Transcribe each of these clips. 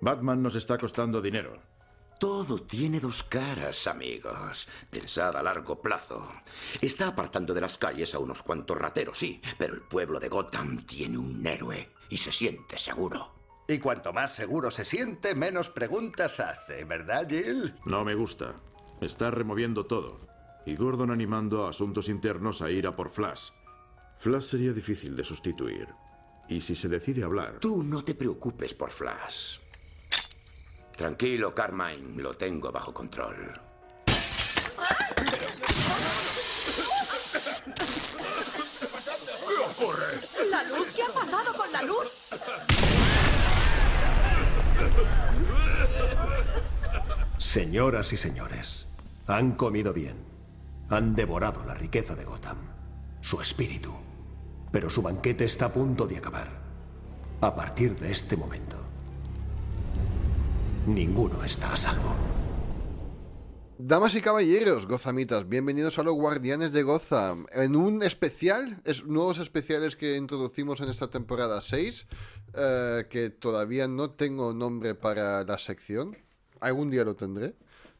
Batman nos está costando dinero. Todo tiene dos caras, amigos. Pensad a largo plazo. Está apartando de las calles a unos cuantos rateros, sí, pero el pueblo de Gotham tiene un héroe y se siente seguro. Y cuanto más seguro se siente, menos preguntas hace, ¿verdad, Jill? No me gusta. Está removiendo todo. Y Gordon animando a asuntos internos a ir a por Flash. Flash sería difícil de sustituir. Y si se decide hablar... Tú no te preocupes por Flash. Tranquilo, Carmine, lo tengo bajo control. ¿Qué ocurre? ¿La luz? ¿Qué ha pasado con la luz? Señoras y señores, han comido bien. Han devorado la riqueza de Gotham, su espíritu. Pero su banquete está a punto de acabar. A partir de este momento, ninguno está a salvo. Damas y caballeros, gozamitas, bienvenidos a los Guardianes de Gotham. En un especial, es, nuevos especiales que introducimos en esta temporada 6, eh, que todavía no tengo nombre para la sección, algún día lo tendré,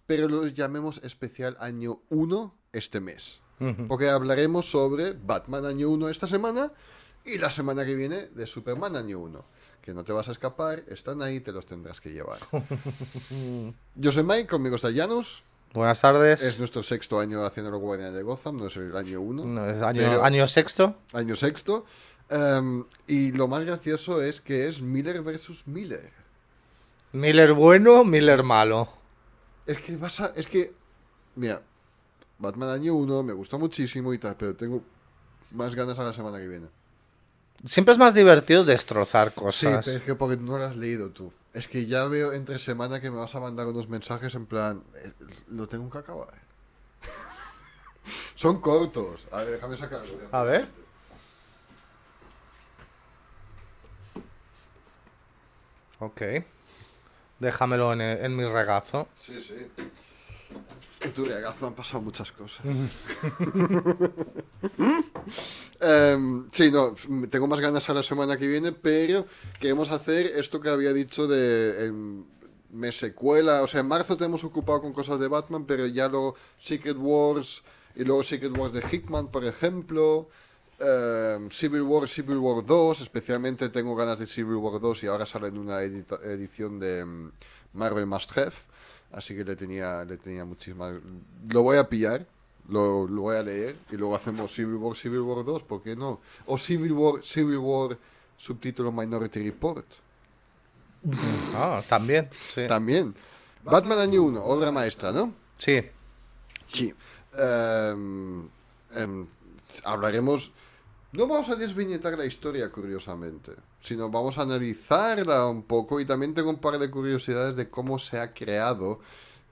pero lo llamemos especial año 1 este mes. Porque hablaremos sobre Batman año 1 esta semana y la semana que viene de Superman año 1. Que no te vas a escapar, están ahí, te los tendrás que llevar. Yo soy Mike, conmigo está Janus. Buenas tardes. Es nuestro sexto año haciendo los Guardianes de Gotham, no es el año 1. No, es año, año sexto. Año sexto. Em, y lo más gracioso es que es Miller versus Miller. Miller bueno, Miller malo. Es que vas a, es que, mira, Batman año 1 me gusta muchísimo y tal, pero tengo más ganas a la semana que viene. Siempre es más divertido destrozar Sí, cosas. pero es que porque no lo has leído tú. Es que ya veo entre semana que me vas a mandar unos mensajes en plan, eh, lo tengo que acabar. Son cortos. A ver, déjame sacarlo. A ver. Ok. Déjamelo en, el- en mi regazo. Sí, sí. En tu regazo han pasado muchas cosas. Em, sí, no, tengo más ganas a la semana que viene, pero queremos hacer esto que había dicho de em, mes secuela. O sea, en marzo te hemos ocupado con cosas de Batman, pero ya luego Secret Wars y luego Secret Wars de Hickman, por ejemplo. em, Civil War, Civil War 2, especialmente tengo ganas de Civil War 2 y ahora sale en una edita- edición de em, Marvel Must Have. Así que le tenía, le tenía muchísimas... Lo voy a pillar, lo, lo voy a leer y luego hacemos Civil War, Civil War 2, ¿por qué no? O Civil War, Civil War, subtítulo Minority Report. Ah, también. Sí. También. Batman Año 1, obra maestra, ¿no? Sí. Sí. Em, em, hablaremos... No vamos a desviñetar la historia, curiosamente, sino vamos a analizarla un poco y también tengo un par de curiosidades de cómo se ha creado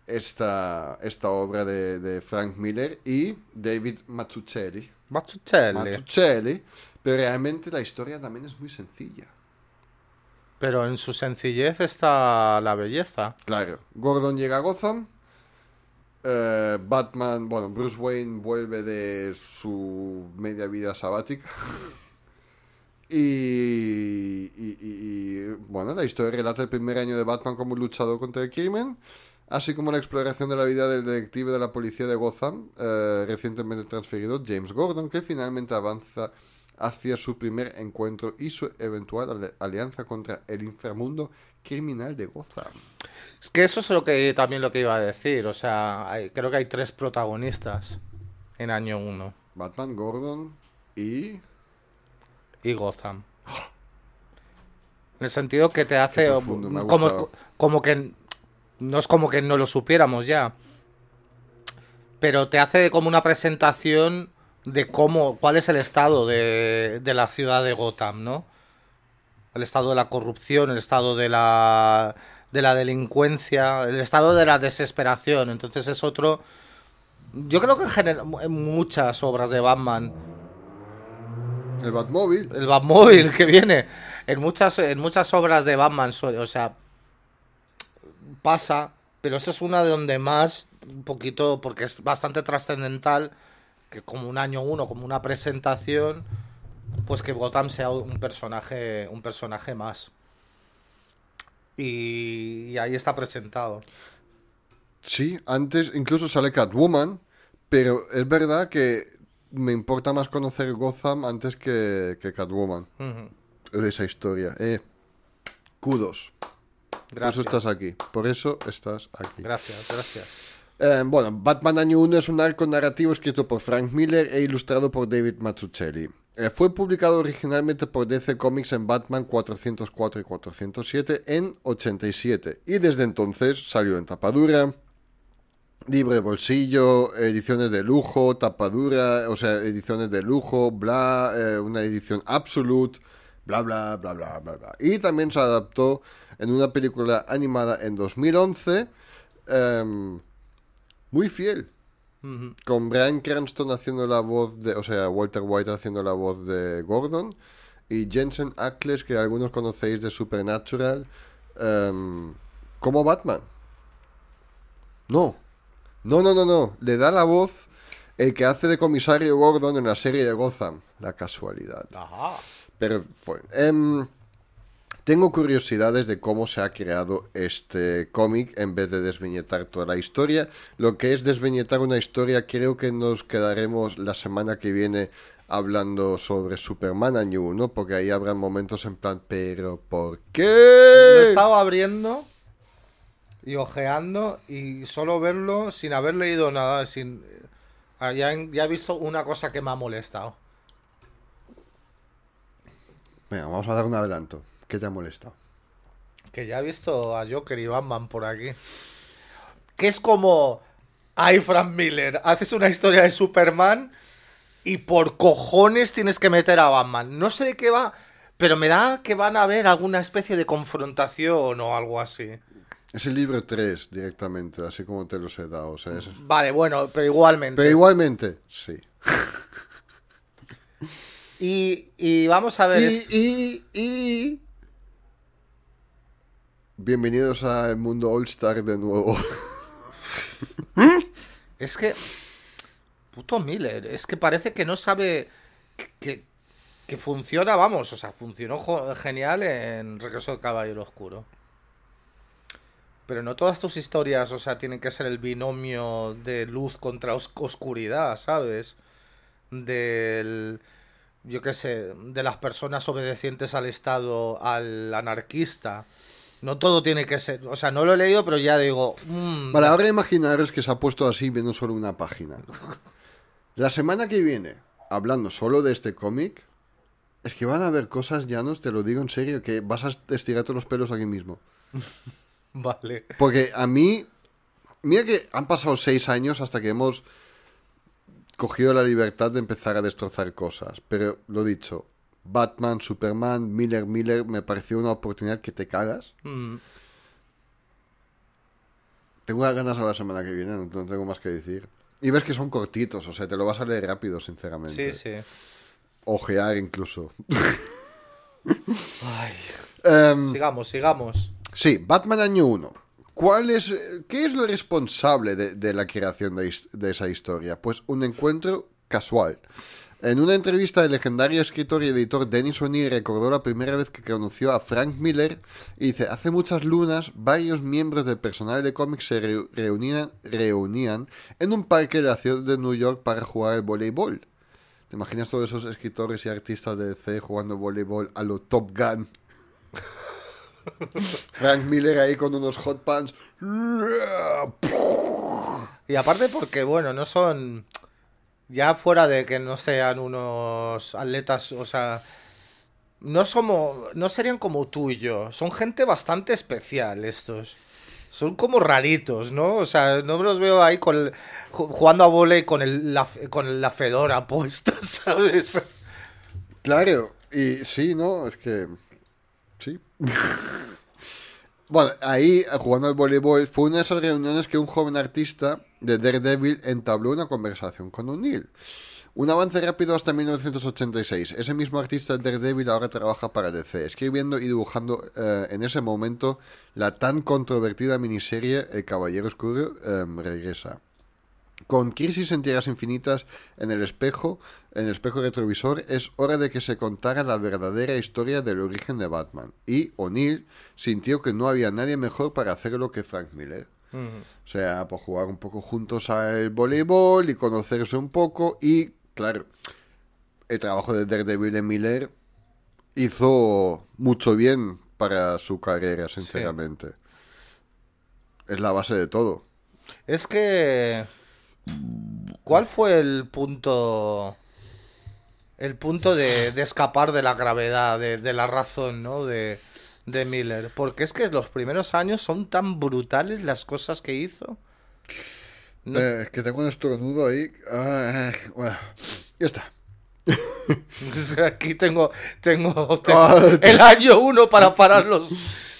esta, esta obra de, de Frank Miller y David Mazzucchelli. Mazzucchelli. Mazzucchelli, pero realmente la historia también es muy sencilla. Pero en su sencillez está la belleza. Claro, Gordon llega a Gotham. Eh, Batman, bueno, Bruce Wayne vuelve de su media vida sabática. y, bueno, la historia relata el primer año de Batman como luchador contra el crimen, así como la exploración de la vida del detective de la policía de Gotham, eh, recientemente transferido James Gordon, que finalmente avanza hacia su primer encuentro y su eventual alianza contra el inframundo criminal de Gotham. Es que eso es lo que también lo que iba a decir. O sea, hay- creo que hay tres protagonistas en año 1. Batman, Gordon y... Y Gotham. En el sentido que te hace profundo, como, como que no es como que no lo supiéramos ya. Pero te hace como una presentación de cómo, cuál es el estado de, de la ciudad de Gotham, ¿no? El estado de la corrupción, el estado de la, de la delincuencia, el estado de la desesperación. Entonces es otro... Yo creo que en, general, en muchas obras de Batman El Batmóvil. el Batmóvil que viene. En muchas, en muchas obras de Batman, o sea, pasa, pero esto es una de donde más, un poquito, porque es bastante trascendental, que como un año uno, como una presentación, pues que Gotham sea un personaje, un personaje más. Y, y ahí está presentado. Sí, antes incluso sale Catwoman, pero es verdad que me importa más conocer Gotham antes que, que Catwoman. De esa historia. Eh, kudos. Por eso Gracias. estás aquí. Por eso estás aquí. Gracias, gracias. Eh, bueno, Batman Año 1 es un arco narrativo escrito por Frank Miller e ilustrado por David Mazzucchelli. Eh, fue publicado originalmente por DC Comics en Batman 404 y 407 en 87 y desde entonces salió en tapadura, libro de bolsillo, ediciones de lujo, tapadura, o sea, ediciones de lujo, bla, eh, una edición absolute, bla, bla, bla, bla, bla, bla. Y también se adaptó en una película animada en 2011, em, muy fiel, Con Brian Cranston haciendo la voz de, o sea, Walter White haciendo la voz de Gordon y Jensen Ackles, que algunos conocéis de Supernatural, em, como Batman. No, no, no, no, no, le da la voz el que hace de comisario Gordon en la serie de Gotham. La casualidad. Ajá. Pero fue. em, tengo curiosidades de cómo se ha creado este cómic en vez de desviñetar toda la historia. Lo que es desviñetar una historia, creo que nos quedaremos la semana que viene hablando sobre Superman Año 1, porque ahí habrá momentos en plan, pero ¿por Lo he qué? estado abriendo y ojeando y solo verlo sin haber leído nada, sin ah, ya, ya he visto una cosa que me ha molestado. Venga, vamos a dar un adelanto. ¿Qué te ha molestado? Que ya he visto a Joker y Batman por aquí. Que es como, ay, Frank Miller, haces una historia de Superman y por cojones tienes que meter a Batman. No sé de qué va, pero me da que van a haber alguna especie de confrontación o algo así. Es el libro 3 directamente, así como te los he dado. O sea, es- Vale, bueno, pero igualmente. Pero igualmente, sí. Y, y vamos a ver. Y, y, y... Bienvenidos al mundo All Star de nuevo. Es que. Puto Miller, es que parece que no sabe que, que funciona, vamos, o sea, funcionó genial en Regreso del Caballero Oscuro. Pero no todas tus historias, o sea, tienen que ser el binomio de luz contra os- oscuridad, ¿sabes? Del. Yo qué sé, de las personas obedecientes al Estado, al anarquista. No todo tiene que ser. O sea, no lo he leído, pero ya digo. mm, Vale, ahora imaginaros que se ha puesto así viendo solo una página. La semana que viene, hablando solo de este cómic, es que van a haber cosas, Llanos, te lo digo en serio, que vas a estirarte los pelos aquí mismo. Vale. Porque a mí, mira que han pasado seis años hasta que hemos cogido la libertad de empezar a destrozar cosas. Pero lo dicho, Batman, Superman, Miller, Miller, me pareció una oportunidad que te cagas. Mm. Tengo unas ganas a la semana que viene, no, no tengo más que decir. Y ves que son cortitos, o sea, te lo vas a leer rápido, sinceramente. Sí, sí. Ojear incluso. Ay, Em, sigamos, sigamos. Sí, Batman año 1. ¿Cuál es, ¿Qué es lo responsable de, de la creación de esa historia? Pues un encuentro casual. En una entrevista, el legendario escritor y editor Dennis O'Neill recordó la primera vez que conoció a Frank Miller y dice, hace muchas lunas, varios miembros del personal de cómics se reu- reunían, reunían en un parque de la ciudad de New York para jugar al voleibol. ¿Te imaginas todos esos escritores y artistas de DC jugando voleibol a lo Top Gun? Frank Miller ahí con unos hot pants. Y aparte porque, bueno, no son... Ya fuera de que no sean unos atletas, o sea... No somos... No serían como tú y yo. Son gente bastante especial estos. Son como raritos, ¿no? O sea, no me los veo ahí con jugando a volei con, el, con la fedora puesta, ¿sabes? Claro, y sí, ¿no? Es que. Sí. bueno, ahí, jugando al voleibol, fue una de esas reuniones que un joven artista de Daredevil entabló una conversación con O'Neill. Un avance rápido hasta 1986. Ese mismo artista de Daredevil ahora trabaja para DC, escribiendo y dibujando eh, en ese momento la tan controvertida miniserie El Caballero Oscuro em, regresa. Con Crisis en Tierras Infinitas en el espejo, en el espejo retrovisor, es hora de que se contara la verdadera historia del origen de Batman. Y O'Neill sintió que no había nadie mejor para hacerlo que Frank Miller. O sea, por jugar un poco juntos al voleibol y conocerse un poco. Y, claro, el trabajo de Daredevil de Miller hizo mucho bien para su carrera, sinceramente. Es la base de todo. Es que. ¿Cuál fue el punto. El punto de, de escapar de la gravedad, de, de la razón, ¿no? De, de Miller. Porque es que los primeros años son tan brutales las cosas que hizo. No. Eh, es que tengo un estornudo ahí. Ah, bueno, ya está. Aquí tengo, tengo, tengo el año uno para parar los,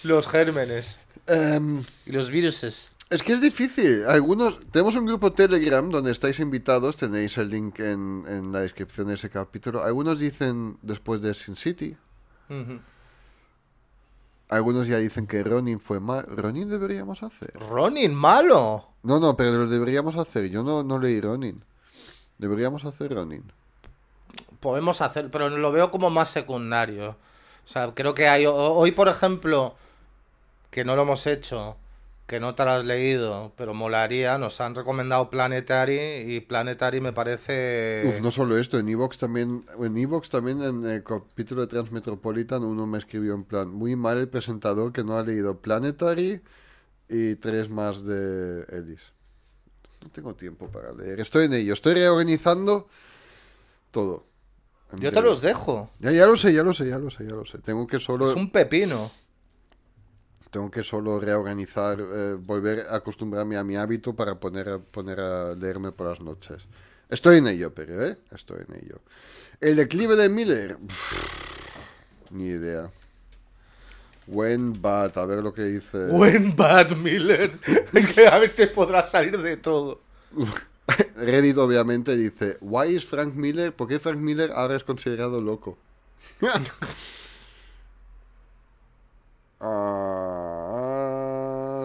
los gérmenes Em, y los viruses. Es que es difícil. Algunos tenemos un grupo Telegram donde estáis invitados. Tenéis el link en, en la descripción de ese capítulo. Algunos dicen después de Sin City. Algunos ya dicen que Ronin fue mal. Ronin deberíamos hacer. Ronin, malo. No, no, pero lo deberíamos hacer. Yo no, no leí Ronin. Deberíamos hacer Ronin. Podemos hacer, pero lo veo como más secundario. O sea, creo que hay. Hoy, por ejemplo, que no lo hemos hecho, que no te lo has leído, pero molaría, nos han recomendado Planetary y Planetary me parece. Uf, no solo esto, en Evox también, en Evox también en el capítulo de Transmetropolitan uno me escribió en plan, muy mal el presentador que no ha leído Planetary y tres más de Ellis. No tengo tiempo para leer, estoy en ello, estoy reorganizando todo. Yo te los dejo. Ya, ya lo sé, ya lo sé, ya lo sé, ya lo sé. Tengo que solo, Es un pepino. Tengo que solo reorganizar, eh, volver a acostumbrarme a mi hábito para poner, poner a leerme por las noches. Estoy en ello, pero, ¿eh? Estoy en ello. El declive de Miller. Pff, ni idea. When Bad, a ver lo que dice. Buen Bad Miller. que a ver te podrá salir de todo. Reddit obviamente dice, why is Frank Miller? ¿Por qué Frank Miller ahora es considerado loco? Ah,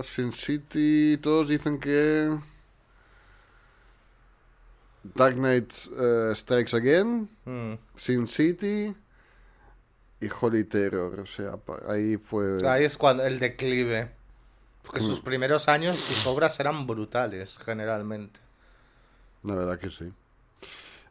Sin City, todos dicen que Dark Knight eh, Strikes Again, Mm. Sin City y Holy Terror. O sea, ahí fue... Ahí es cuando el declive. Porque sus primeros años, sus obras eran brutales, generalmente. La verdad que sí.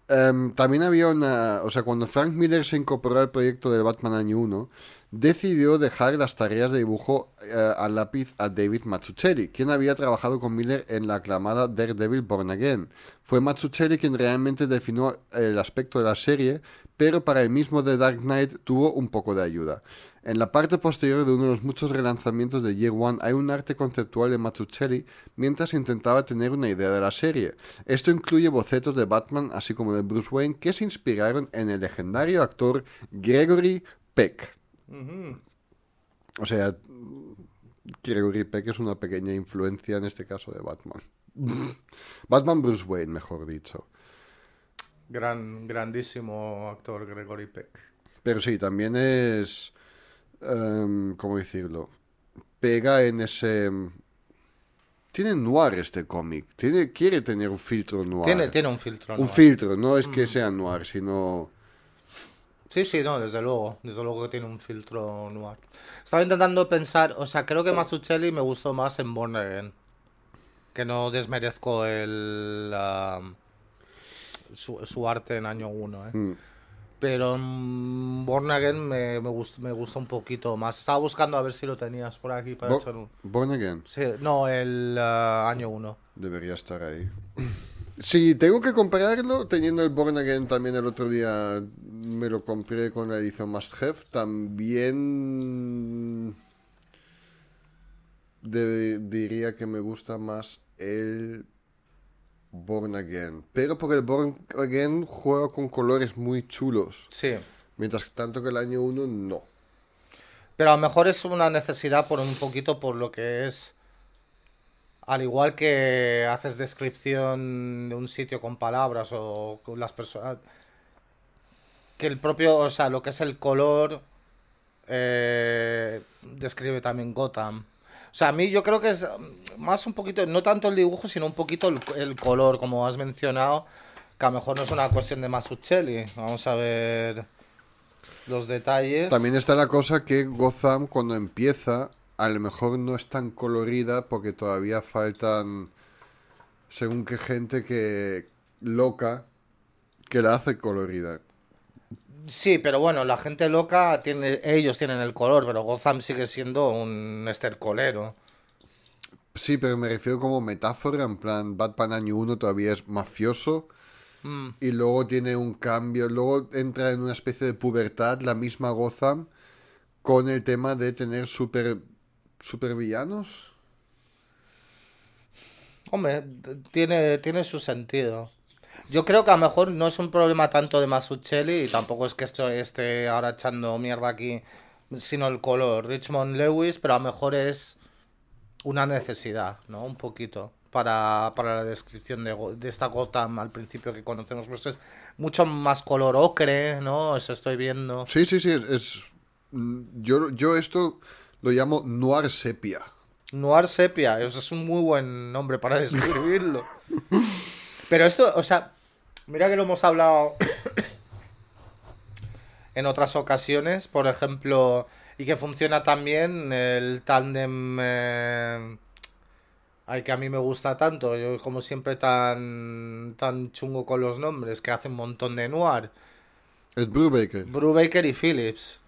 Em, también había una... O sea, cuando Frank Miller se incorporó al proyecto del Batman Año 1, decidió dejar las tareas de dibujo eh, al lápiz a David Mazzucchelli, quien había trabajado con Miller en la aclamada Daredevil Born Again. Fue Mazzucchelli quien realmente definió el aspecto de la serie, pero para el mismo The Dark Knight tuvo un poco de ayuda. En la parte posterior de uno de los muchos relanzamientos de Year One hay un arte conceptual de Mazzucchelli mientras intentaba tener una idea de la serie. Esto incluye bocetos de Batman así como de Bruce Wayne que se inspiraron en el legendario actor Gregory Peck. O sea, Gregory Peck es una pequeña influencia en este caso de Batman. Batman Bruce Wayne, mejor dicho. Gran, grandísimo actor Gregory Peck. Pero sí, también es... em, ¿Cómo decirlo? Pega en ese... Tiene noir este cómic. Tiene, quiere tener un filtro noir. Tiene, tiene un filtro. Un ¿no? filtro, no es que sea noir, sino... Sí, sí, no, desde luego. Desde luego que tiene un filtro noir. Estaba intentando pensar, o sea, creo que Mazzucchelli me gustó más en Born Again. Que no desmerezco el su, su arte en año 1, ¿eh? Mm. Pero en Born Again me, me, gusta, me gusta un poquito más. Estaba buscando a ver si lo tenías por aquí para Bo- echar un... Born Again. Sí, no, el ah, año 1. Debería estar ahí. Si tengo que compararlo, teniendo el Born Again también el otro día me lo compré con la edición Must Have, también de- diría que me gusta más el Born Again. Pero porque el Born Again juega con colores muy chulos, Sí. mientras tanto que el año 1 no. Pero a lo mejor es una necesidad por un poquito por lo que es. Al igual que haces descripción de un sitio con palabras o con las personas. Que el propio, o sea, lo que es el color. eh, describe también Gotham. O sea, a mí yo creo que es mm, más un poquito, no tanto el dibujo, sino un poquito el, color, como has mencionado, que a lo mejor no es una cuestión de Masuccelli. Vamos a ver los detalles. También está la cosa que Gotham cuando empieza a lo mejor no es tan colorida porque todavía faltan según qué gente que loca que la hace colorida. Sí, pero bueno, la gente loca tiene, ellos tienen el color, pero Gotham sigue siendo un estercolero. Sí, pero me refiero como metáfora, en plan, Batman año 1 todavía es mafioso Mm. y luego tiene un cambio, luego entra en una especie de pubertad la misma Gotham con el tema de tener super, super villanos. Hombre, tiene, tiene su sentido. Yo creo que a lo mejor no es un problema tanto de Masuccelli y tampoco es que esto esté ahora echando mierda aquí, sino el color. Richmond Lewis, pero a lo mejor es una necesidad, ¿no? Un poquito para, para la descripción de, esta Gotham al principio que conocemos. Pues es mucho más color ocre, ¿no? Eso estoy viendo. Sí, sí, sí, es... es- mm, yo, yo esto lo llamo noir sepia. Noir sepia, eso es un muy buen nombre para describirlo. Pero esto, o sea, mira que lo hemos hablado en otras ocasiones, por ejemplo, y que funciona también el tándem eh, ay, que a mí me gusta tanto, yo como siempre tan, tan chungo con los nombres, que hace un montón de noir. Es Brubaker. Brubaker y Phillips.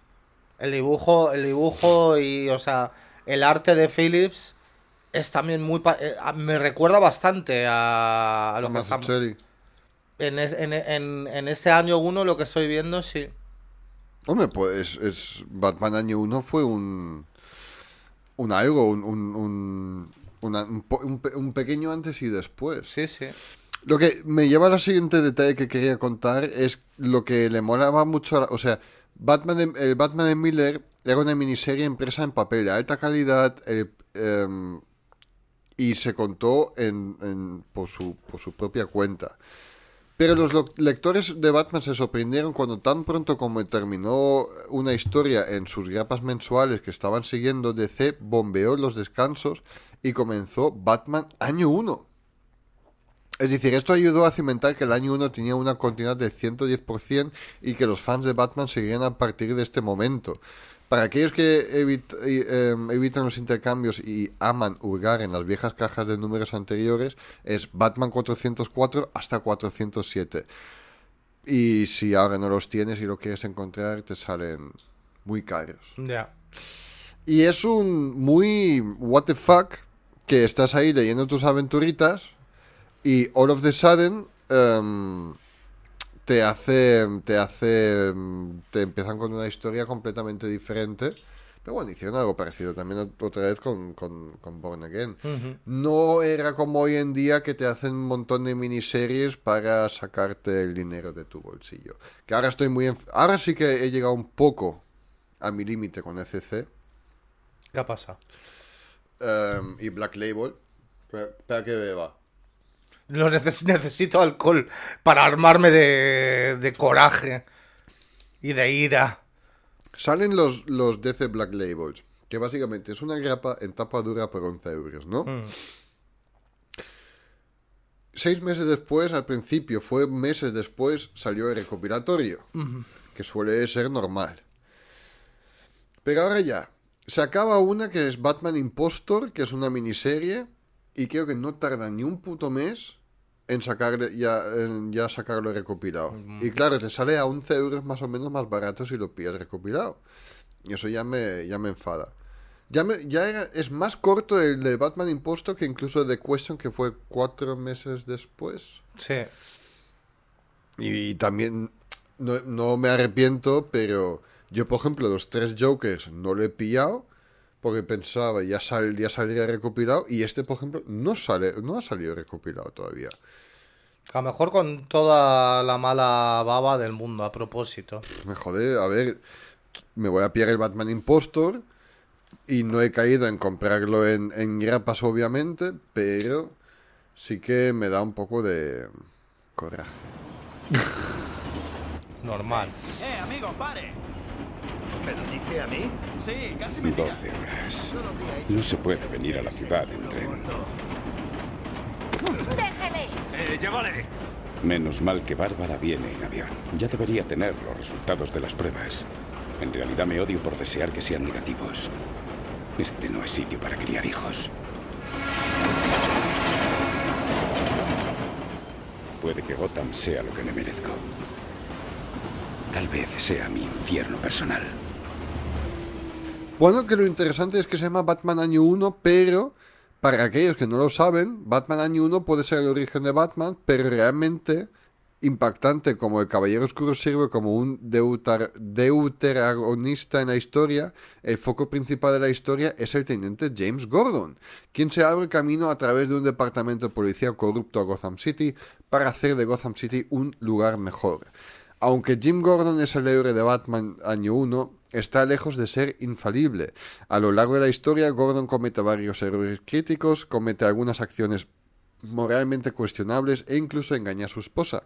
El dibujo, el dibujo y, o sea, el arte de Phillips es también muy... eh, a- me recuerda bastante a, a lo que estamos... En, es- en, en, en este año uno lo que estoy viendo, sí. Hombre, pues es, Batman año 1 fue un, un algo, un, un, un, una- un pequeño antes y después. Sí, sí. Lo que me lleva al siguiente detalle que quería contar es lo que le molaba mucho, a o sea, Batman el Batman de Miller era una miniserie impresa en papel de alta calidad eh, em, y se contó en, en- por, su, por su propia cuenta. Pero los lo- lectores de Batman se sorprendieron cuando tan pronto como terminó una historia en sus grapas mensuales que estaban siguiendo, DC bombeó los descansos y comenzó Batman año 1. Es decir, esto ayudó a cimentar que el año 1 tenía una continuidad del 110% y que los fans de Batman seguirían a partir de este momento. Para aquellos que evit- em, evitan los intercambios y aman hurgar en las viejas cajas de números anteriores, es Batman 404 hasta 407. Y si ahora no los tienes y lo quieres encontrar, te salen muy caros. Ya. Y es un muy what the fuck que estás ahí leyendo tus aventuritas y all of the sudden em, te hace te hace em, te empiezan con una historia completamente diferente. Pero bueno, hicieron algo parecido también ot- otra vez con, con, con Born Again. No era como hoy en día que te hacen un montón de miniseries para sacarte el dinero de tu bolsillo. Que ahora estoy muy... enf- Ahora sí que he llegado un poco a mi límite con ECC ¿Qué ha pasado? em, y Black Label. Espera que beba. Lo neces- necesito alcohol para armarme de, de coraje y de ira. Salen los, los DC Black Labels, que básicamente es una grapa en tapa dura por 11 euros, ¿no? Seis meses después, al principio, fue meses después, salió el recopilatorio, que suele ser normal. Pero ahora ya, se acaba una que es Batman Impostor, que es una miniserie, y creo que no tarda ni un puto mes en, sacarle, ya, en ya sacarlo recopilado. Y claro, te sale a 11 euros más o menos más barato si lo pillas recopilado. Y eso ya me, ya me enfada. Ya, me- ya era- es más corto el de Batman Impostor que incluso el de Question, que fue cuatro meses después. Sí. Y, también no, no me arrepiento, pero yo, por ejemplo, los tres Jokers no lo he pillado porque pensaba ya, sal, ya saldría recopilado y este, por ejemplo, no, sale, no ha salido recopilado todavía. A lo mejor con toda la mala baba del mundo, a propósito. Me jode, a ver, me voy a pillar el Batman Impostor y no he caído en comprarlo en, en grapas, obviamente, pero sí que me da un poco de coraje. Normal. ¡Eh, amigo, pare! ¿Me lo dice a mí? Sí, casi mentira. 12 horas. No se puede venir a la ciudad en tren. ¡Déjele! Eh, llévale. Menos mal que Bárbara viene en avión. Ya debería tener los resultados de las pruebas. En realidad me odio por desear que sean negativos. Este no es sitio para criar hijos. Puede que Gotham sea lo que me merezco. Tal vez sea mi infierno personal. Bueno, que lo interesante es que se llama Batman Año 1, pero para aquellos que no lo saben, Batman Año 1 puede ser el origen de Batman, pero realmente impactante como el Caballero Oscuro sirve como un deuteragonista en la historia, el foco principal de la historia es el teniente James Gordon, quien se abre camino a través de un departamento de policía corrupto a Gotham City para hacer de Gotham City un lugar mejor. Aunque Jim Gordon es el héroe de Batman año 1, está lejos de ser infalible. A lo largo de la historia, Gordon comete varios errores críticos, comete algunas acciones moralmente cuestionables e incluso engaña a su esposa.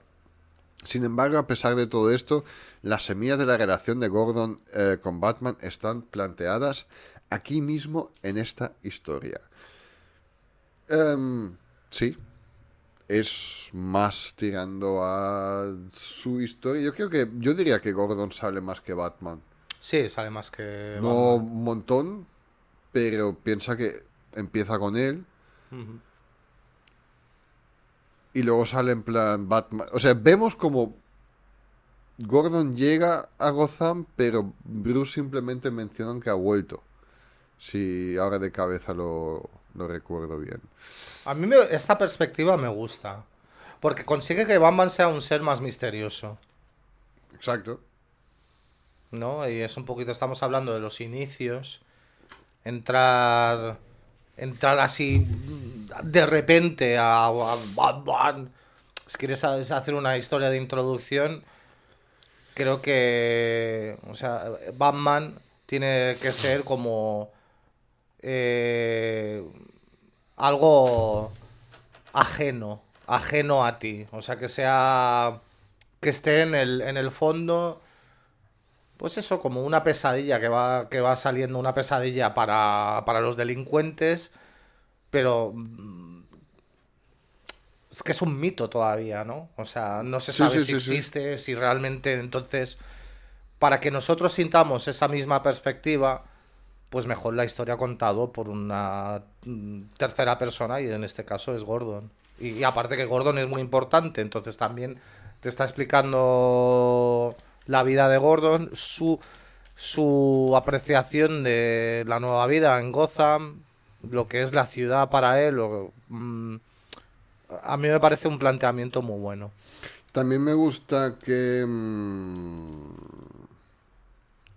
Sin embargo, a pesar de todo esto, las semillas de la relación de Gordon eh, con Batman están planteadas aquí mismo en esta historia. Em, sí, es más tirando a su historia. Yo creo que yo diría que Gordon sale más que Batman. Sí, sale más que. No Batman. un montón, pero piensa que empieza con él y luego sale en plan Batman. O sea, vemos como Gordon llega a Gotham, pero Bruce simplemente menciona que ha vuelto. Si ahora de cabeza lo, lo recuerdo bien. A mí me- esta perspectiva me gusta. Porque consigue que Batman sea un ser más misterioso. Exacto. ¿No? Y es un poquito, estamos hablando de los inicios. Entrar. Entrar así de repente a, a Batman. Si quieres ha- hacer una historia de introducción, creo que. O sea, Batman tiene que ser como. eh, algo ajeno. Ajeno a ti. O sea, que sea. Que esté en el, en el fondo. Pues eso, como una pesadilla que va, que va saliendo, una pesadilla para, para los delincuentes, pero mm, es que es un mito todavía, ¿no? O sea, no se sabe sí, si sí, existe, si realmente, entonces, para que nosotros sintamos esa misma perspectiva, pues mejor la historia contado por una mm, tercera persona, y en este caso es Gordon. Y, y aparte que Gordon es muy importante, entonces también te está explicando la vida de Gordon, su, su apreciación de la nueva vida en Gotham, lo que es la ciudad para él. mm, a mí me parece un planteamiento muy bueno. También me gusta que... mm,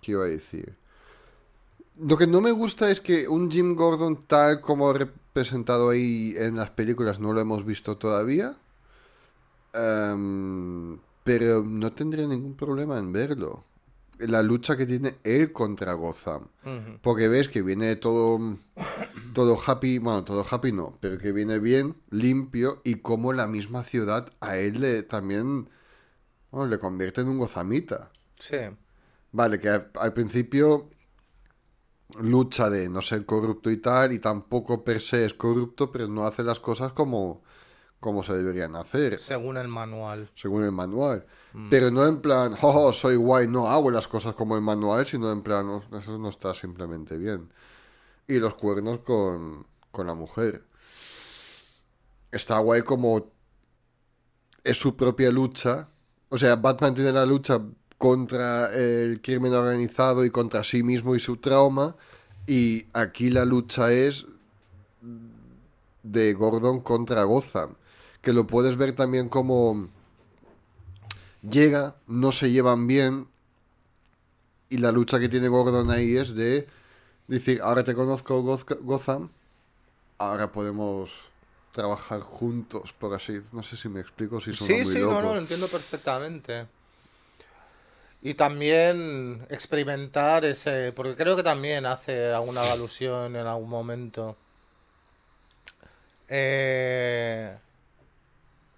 ¿Qué iba a decir? Lo que no me gusta es que un Jim Gordon tal como representado ahí en las películas no lo hemos visto todavía. Em, pero no tendría ningún problema en verlo. La lucha que tiene él contra Gotham. Porque ves que viene todo, todo happy, bueno, todo happy no, pero que viene bien, limpio, y como la misma ciudad a él le también bueno, le convierte en un gozamita. Sí. Vale, que al, al principio lucha de no ser corrupto y tal, y tampoco per se es corrupto, pero no hace las cosas como, como se deberían hacer Según el manual. según el manual. Pero no en plan, oh, oh, soy guay, no hago las cosas como el manual, sino en plan, "Oh, eso no está simplemente bien. Y los cuernos con, con la mujer. Está guay como es su propia lucha. O sea, Batman tiene la lucha contra el crimen organizado y contra sí mismo y su trauma. Y aquí la lucha es de Gordon contra Gotham. Que lo puedes ver también como llega, no se llevan bien y la lucha que tiene Gordon ahí es de decir, ahora te conozco Goth- Gotham, ahora podemos trabajar juntos, por así, no sé si me explico, si suena Sí, muy sí, loco. no, no, lo entiendo perfectamente. Y también experimentar ese, porque creo que también hace alguna alusión en algún momento. Eh,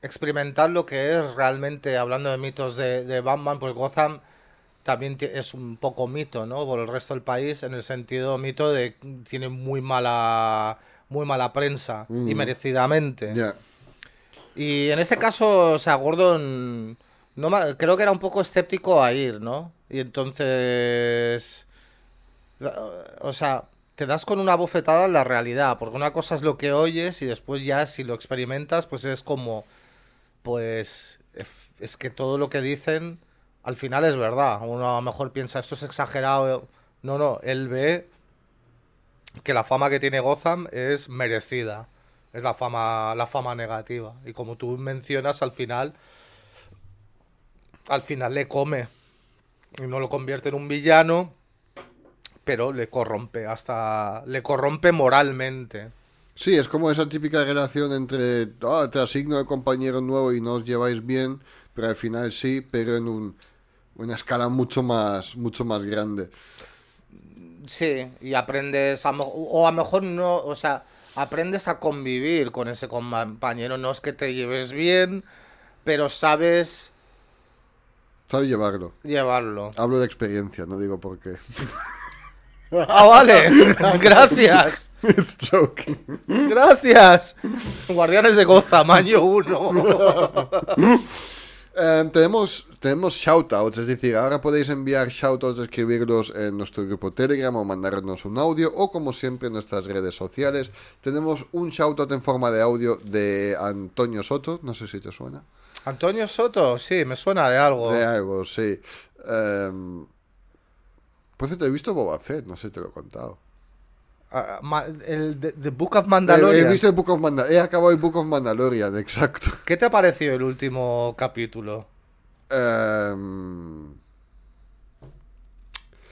experimentar lo que es realmente, hablando de mitos de, de Batman, pues Gotham también es un poco mito, ¿no? Por el resto del país, en el sentido mito de que tiene muy mala, muy mala prensa y merecidamente. Y en este caso, o sea, Gordon no creo que era un poco escéptico a ir, ¿no? Y entonces, o sea, te das con una bofetada en la realidad, porque una cosa es lo que oyes y después ya si lo experimentas, pues es como, pues, es que todo lo que dicen al final es verdad. Uno a lo mejor piensa, esto es exagerado. No, no, él ve que la fama que tiene Gotham es merecida. Es la fama, la fama negativa. Y como tú mencionas, al final, al final le come. Y no lo convierte en un villano, pero le corrompe, hasta le corrompe moralmente. Sí, es como esa típica relación entre "Ah, te asigno de compañero nuevo y no os lleváis bien, pero al final sí, pero en un- una escala mucho más, mucho más grande. Sí, y aprendes, a, o a lo mejor no, o sea, aprendes a convivir con ese compañero. No es que te lleves bien, pero sabes ¿Sabes llevarlo? llevarlo. Hablo de experiencia, no digo por qué. Ah, vale, gracias. It's joking. Gracias. Guardianes de Gotham, año 1. Eh, tenemos, tenemos shoutouts, es decir, ahora podéis enviar shoutouts, escribirlos en nuestro grupo Telegram o mandarnos un audio o como siempre en nuestras redes sociales. Tenemos un shoutout en forma de audio de Antonio Soto, no sé si te suena. Antonio Soto, sí, me suena de algo. De algo, sí. Em, por cierto, he visto Boba Fett, no sé si te lo he contado. Ah, ma- el de- The Book of He, Mandalorian. he visto el Book of Mandalorian, he acabado el Book of Mandalorian, exacto. ¿Qué te ha parecido el último capítulo? Em,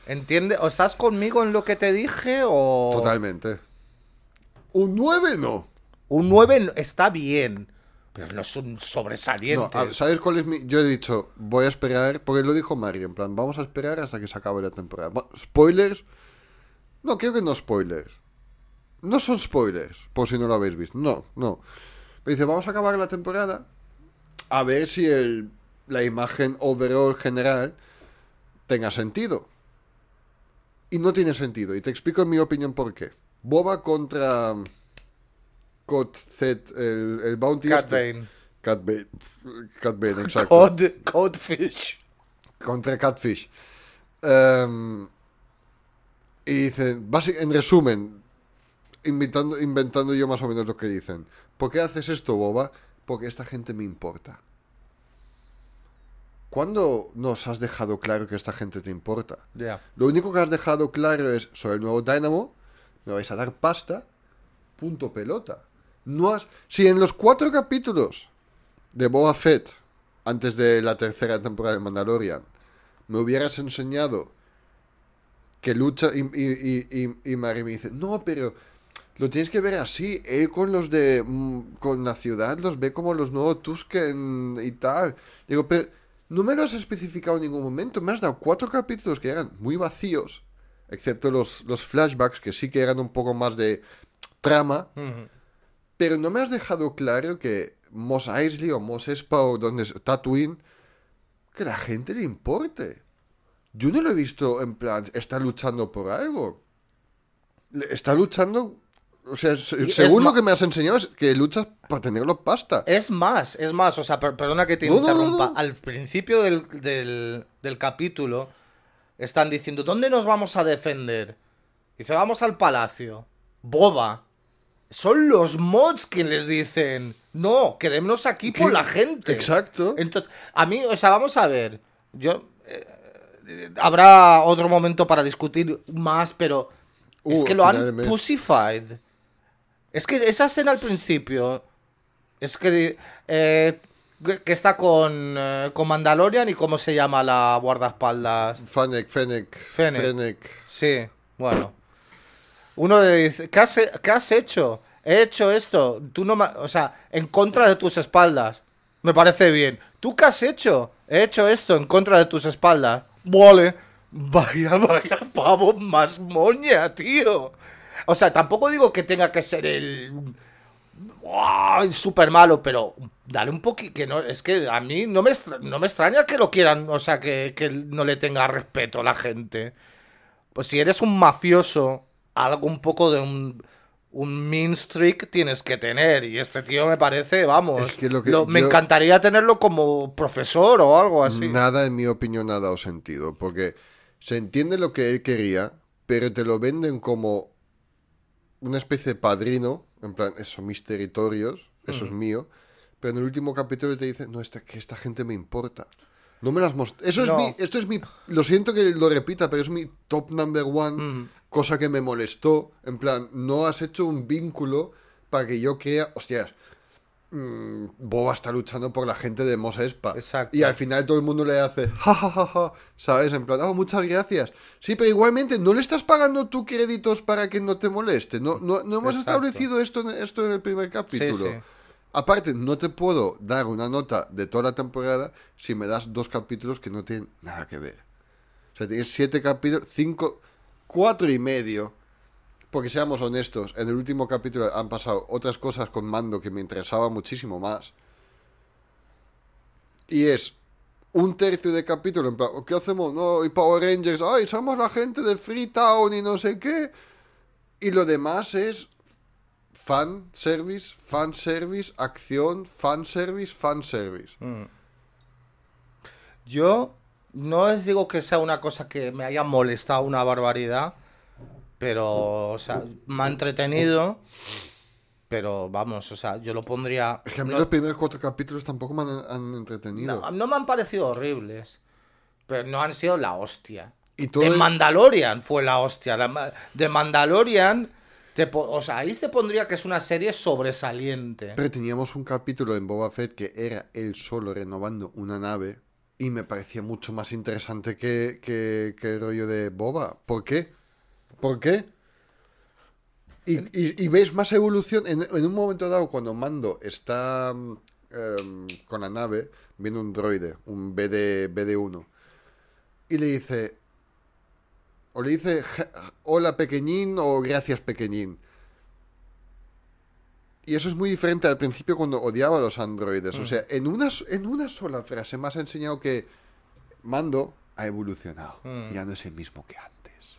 ¿Entiende? ¿O estás conmigo en lo que te dije o...? Totalmente. Un 9 no. Un 9 está bien, pero no es un sobresaliente. ¿sabes cuál es mi...? Yo he dicho, voy a esperar, porque lo dijo Mario, en plan, vamos a esperar hasta que se acabe la temporada. ¿Spoilers? No, creo que no spoilers. No son spoilers, por si no lo habéis visto. No, no. Me dice, vamos a acabar la temporada, a ver si el, la imagen overall general tenga sentido. Y no tiene sentido, y te explico en mi opinión por qué. Boba contra... Cod Z, el, el Bounty Cat este. Bane. Cat Bane. Cat Bane, exacto. Cod, Codfish. Contra Catfish. Em, y dicen, en resumen, inventando, inventando yo más o menos lo que dicen. ¿Por qué haces esto, boba? Porque esta gente me importa. ¿Cuándo nos has dejado claro que esta gente te importa? Ya. Lo único que has dejado claro es, soy el nuevo Dynamo, me vais a dar pasta, punto pelota. No has... Si en los cuatro capítulos de Boba Fett, antes de la tercera temporada de Mandalorian, me hubieras enseñado que lucha y, y, y, y- Mari me dice, no, pero lo tienes que ver así, él con los de, mm, con la ciudad los ve como los nuevos Tusken y tal. Digo, pero no me lo has especificado en ningún momento, me has dado cuatro capítulos que eran muy vacíos, excepto los, los flashbacks que sí que eran un poco más de trama, Ujú. Pero no me has dejado claro que Mos Eisley o Mos Espa o donde es Tatooine, que la gente le importe. Yo no lo he visto en plan, está luchando por algo. Está luchando, o sea, según lo que me has enseñado es que luchas para tenerlo pasta. Es más, es más, o sea, per- perdona que te No, no, no, interrumpa. no. Al principio del, del, del capítulo están diciendo, ¿dónde nos vamos a defender? Dice, vamos al palacio. Boba. Son los mods quienes les dicen, no, quedémonos aquí por ¿Qué? la gente. Exacto. Entonces, a mí, o sea, vamos a ver. Yo. eh, habrá otro momento para discutir más, pero. es Uh, que lo han pussified. Es que esa escena al principio. Es que. eh, que que está con, eh, con Mandalorian y cómo se llama la guardaespaldas. Fennec, Fennec, Fennec. Fennec. Sí, bueno. Uno dice, ¿qué has, qué has hecho? He hecho esto. Tú no O sea, en contra de tus espaldas. Me parece bien. ¿Tú qué has hecho? He hecho esto en contra de tus espaldas. Vale. Vaya, vaya pavo más moña, tío. O sea, tampoco digo que tenga que ser el... ¡ay! súper malo, pero dale un poquito, que no, es que a mí no me, no me extraña que lo quieran, o sea, que, que no le tenga respeto a la gente. Pues si eres un mafioso, algo un poco de un, un mean streak tienes que tener. Y este tío me parece, vamos, Es que lo que lo- me yo- encantaría tenerlo como profesor o algo así. Nada, en mi opinión, ha dado sentido. Porque se entiende lo que él quería, pero te lo venden como una especie de padrino. En plan, eso, son mis territorios, eso es mío. Pero en el último capítulo te dice, no, esta, que esta gente me importa. No me las most- Eso No. es mi, esto es mi, lo siento que lo repita, pero es mi top number one, cosa que me molestó. En plan, no has hecho un vínculo para que yo crea, hostias, mm, Boba está luchando por la gente de Mos Espa. Exacto. Y al final todo el mundo le hace, ja, ja, ja, ja, ¿sabes? En plan, oh, muchas gracias. Sí, pero igualmente, ¿no le estás pagando tú créditos para que no te moleste? No, no, no hemos Exacto. establecido esto en, esto en el primer capítulo. sí. Aparte, no te puedo dar una nota de toda la temporada si me das dos capítulos que no tienen nada que ver. O sea, tienes siete capítulos, cinco, cuatro y medio. Porque seamos honestos, en el último capítulo han pasado otras cosas con Mando que me interesaba muchísimo más. Y es un tercio de capítulo, en plan, ¿qué hacemos? No, y Power Rangers, ay, somos la gente de Freetown y no sé qué. Y lo demás es fan service, fan service, acción, fan service, fan service. Yo no os digo que sea una cosa que me haya molestado una barbaridad, pero, o sea, me ha entretenido. Pero vamos, o sea, yo lo pondría. Es que a mí no- los primeros cuatro capítulos tampoco me han, han entretenido. No, no me han parecido horribles, pero no han sido la hostia. Y todo de el- Mandalorian fue la hostia. la de Mandalorian, te o sea, ahí te pondría que es una serie sobresaliente. Pero teníamos un capítulo en Boba Fett que era él solo renovando una nave y me parecía mucho más interesante que, que, que el rollo de Boba. ¿Por qué? ¿Por qué? Y, y- y ves más evolución. En, en un momento dado, cuando Mando está mm, em, con la nave, viene un droide, un BD, BD1, y le dice, o le dice, "Ja- hola pequeñín o gracias pequeñín. Y eso es muy diferente al principio cuando odiaba a los androides. O sea, en una, en una sola frase me has enseñado que Mando ha evolucionado. Mm. Ya no es el mismo que antes.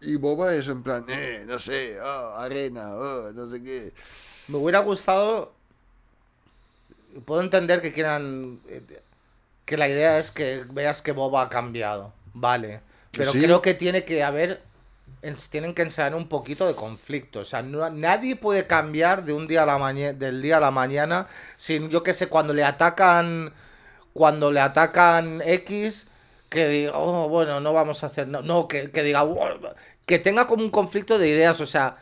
Y Boba es en plan, eh, no sé, oh, arena, oh, no sé qué. Me hubiera gustado. Puedo entender que quieran. eh, Que la idea es que veas que Boba ha cambiado. Vale. Pero sí. creo que tiene que haber. Tienen que enseñar un poquito de conflicto. O sea, no- nadie puede cambiar de un día a la mañana, del día a la mañana, sin, yo qué sé, cuando le atacan. Cuando le atacan X, que diga, oh, bueno, no vamos a hacer. No, no que, que diga. "Oh", que tenga como un conflicto de ideas. O sea,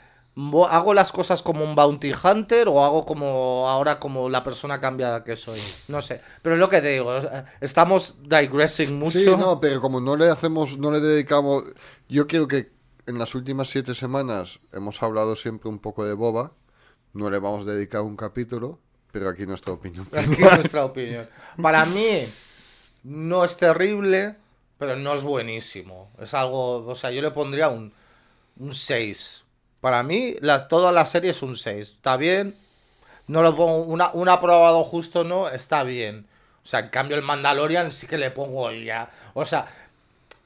¿Hago las cosas como un bounty hunter o hago como ahora como la persona cambiada que soy? No sé. Pero es lo que te digo, estamos digressing mucho. Sí, no, pero como no le hacemos, no le dedicamos. Yo creo que en las últimas siete semanas hemos hablado siempre un poco de Boba. No le vamos a dedicar un capítulo, pero aquí nuestra opinión. Aquí nuestra opinión. Para mí no es terrible, pero no es buenísimo. Es algo, o sea, yo le pondría un, un 6. Para mí la, toda la serie es un 6. Está bien. No lo pongo una, un aprobado justo, no, está bien. O sea, en cambio el Mandalorian sí que le pongo ya. O sea,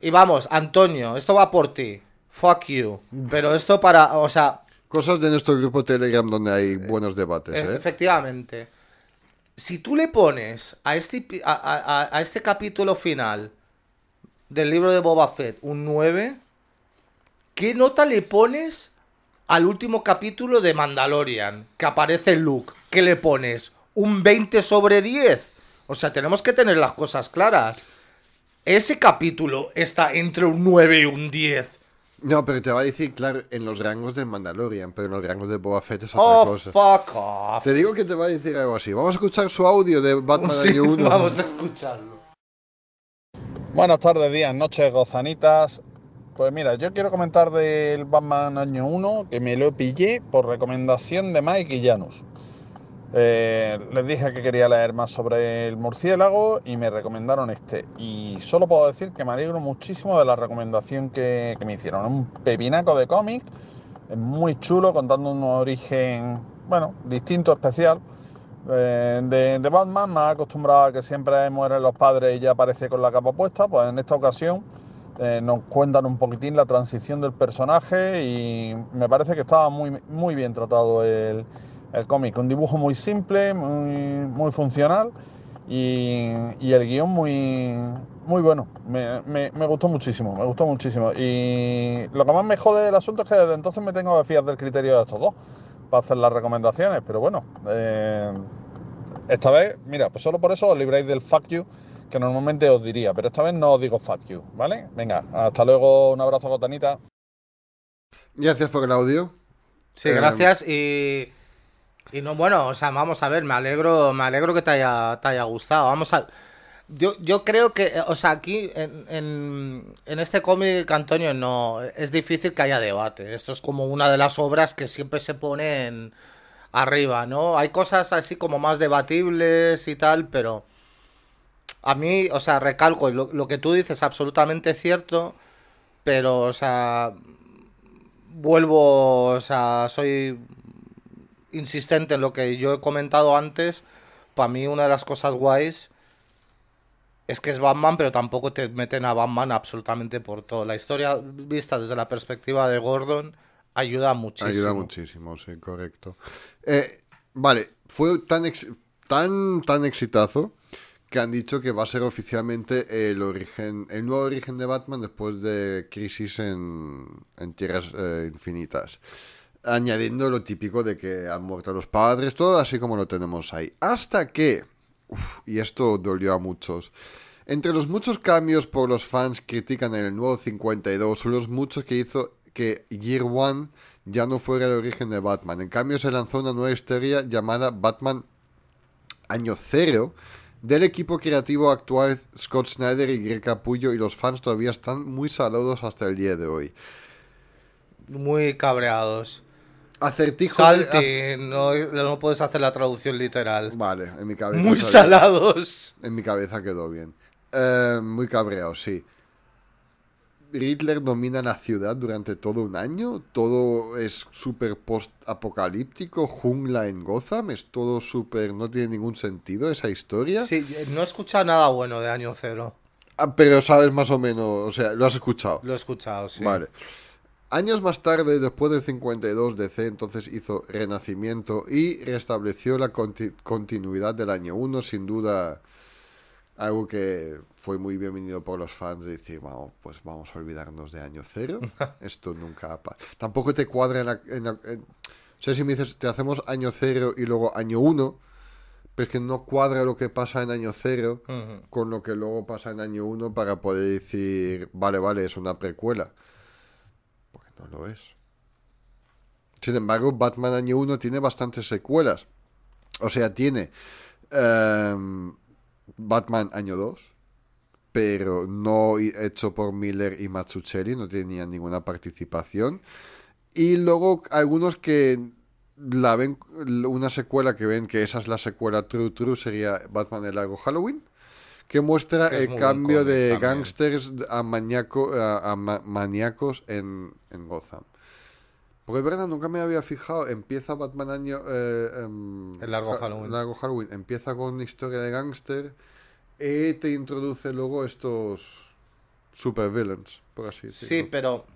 y vamos, Antonio, esto va por ti. Fuck you. Pero esto para, o sea, Cosas de nuestro grupo Telegram donde hay buenos debates, e- ¿eh? Efectivamente. Si tú le pones a este, a- a- a este capítulo final del libro de Boba Fett un 9, ¿qué nota le pones al último capítulo de Mandalorian? Que aparece Luke. ¿Qué le pones? ¿Un 20 sobre 10? O sea, tenemos que tener las cosas claras. Ese capítulo está entre un 9 y un 10. No, pero te va a decir, claro, en los rangos del Mandalorian, pero en los rangos de Boba Fett es otra Oh, cosa. fuck off. Te digo que te va a decir algo así. Vamos a escuchar su audio de Batman Sí, Año 1. vamos a escucharlo. Buenas tardes, días, noches, gozanitas. Pues mira, yo quiero comentar del Batman año 1, que me lo pillé por recomendación de Mike y Janus. Eh, les dije que quería leer más sobre el murciélago y me recomendaron este. Y solo puedo decir que me alegro muchísimo de la recomendación que, me hicieron. Un pepinaco de cómic, muy chulo, contando un origen bueno, distinto, especial. Eh, de, de Batman, más acostumbrado a que siempre mueren los padres y ya aparece con la capa puesta, pues en esta ocasión eh, nos cuentan un poquitín la transición del personaje y me parece que estaba muy, muy bien tratado el, el cómic. Un dibujo muy simple, muy, muy funcional y, y el guion muy, muy bueno. Me, me- gustó muchísimo, me gustó muchísimo. Y lo que más me jode del asunto es que desde entonces me tengo que fiar del criterio de estos dos para hacer las recomendaciones. Pero bueno, eh, esta vez, mira, pues solo por eso os libráis del fuck you que normalmente os diría, pero esta vez no os digo fuck you, ¿vale? Venga, hasta luego, un abrazo, Gotanita. Gracias por el audio. Sí, Eh, gracias y y no bueno, o sea, vamos a ver, me alegro, me alegro que te haya te haya gustado. Vamos a yo, yo creo que, o sea, aquí en, en, en este cómic, Antonio, no, es difícil que haya debate. Esto es como una de las obras que siempre se ponen arriba, ¿no? Hay cosas así como más debatibles y tal, pero a mí, o sea, recalco, lo, lo que tú dices es absolutamente cierto, pero, o sea, vuelvo, o sea, soy insistente en lo que yo he comentado antes. Para mí una de las cosas guays es que es Batman, pero tampoco te meten a Batman absolutamente por todo. La historia vista desde la perspectiva de Gordon ayuda muchísimo. Ayuda muchísimo, sí, correcto. Eh, vale, fue tan, ex- tan, tan exitazo que han dicho que va a ser oficialmente el origen, el nuevo origen de Batman después de Crisis en, en Tierras eh, Infinitas. Añadiendo lo típico de que han muerto los padres, todo así como lo tenemos ahí. Hasta que, y esto dolió a muchos, entre los muchos cambios por los fans critican en el nuevo 52 son los muchos que hizo que Year One ya no fuera el origen de Batman. En cambio se lanzó una nueva historia llamada Batman Año Cero del equipo creativo actual Scott Snyder y Greg Capullo y los fans todavía están muy saludos hasta el día de hoy. Muy cabreados. Acertijo de- no, no puedes hacer la traducción literal. Vale, en mi cabeza. Muy salados. En mi cabeza quedó bien. Eh, muy cabreado, sí. Riddler domina la ciudad durante todo un año. Todo es súper post-apocalíptico. Jungla en Gotham. Es todo súper. No tiene ningún sentido esa historia. Sí, no he escuchado nada bueno de Año Cero. Ah, pero sabes más o menos. O sea, lo has escuchado. Lo he escuchado, sí. Vale. Años más tarde, después del 52, DC entonces hizo Renacimiento y restableció la conti- continuidad del año 1, sin duda algo que fue muy bienvenido por los fans de decir, vamos, pues vamos a olvidarnos de año cero. Esto nunca ha pasado. Tampoco te cuadra en la... en la- en- O sea, si me dices, te hacemos año cero y luego año 1, pero es que no cuadra lo que pasa en año cero con lo que luego pasa en año 1 para poder decir, vale, vale, es una precuela. Porque no lo es. Sin embargo, Batman año 1 tiene bastantes secuelas. O sea, tiene em, Batman año 2, pero no hecho por Miller y Mazzucchelli, no tenían ninguna participación. Y luego algunos que la ven, una secuela que ven que esa es la secuela True True sería Batman el largo Halloween, que muestra el cambio de gángsters a, maníaco, a, a ma- maníacos en, en Gotham. Porque es verdad, nunca me había fijado. Empieza Batman año. eh, em, El largo Halloween. Largo Halloween. Empieza con una historia de gángster y te introduce luego estos supervillains, por así Sí, decirlo. pero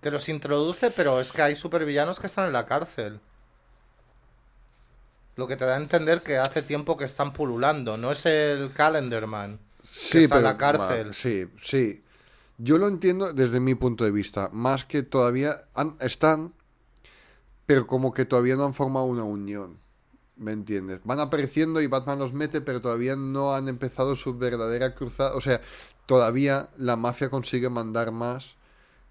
te los introduce, pero es que hay supervillanos que están en la cárcel. Lo que te da a entender que hace tiempo que están pululando. No es el Calendarman. que Sí, está en la cárcel. ma- sí, sí. Yo lo entiendo desde mi punto de vista. Más que todavía han- están, pero como que todavía no han formado una unión. ¿Me entiendes? Van apareciendo y Batman los mete, pero todavía no han empezado su verdadera cruzada. O sea, todavía la mafia consigue mandar más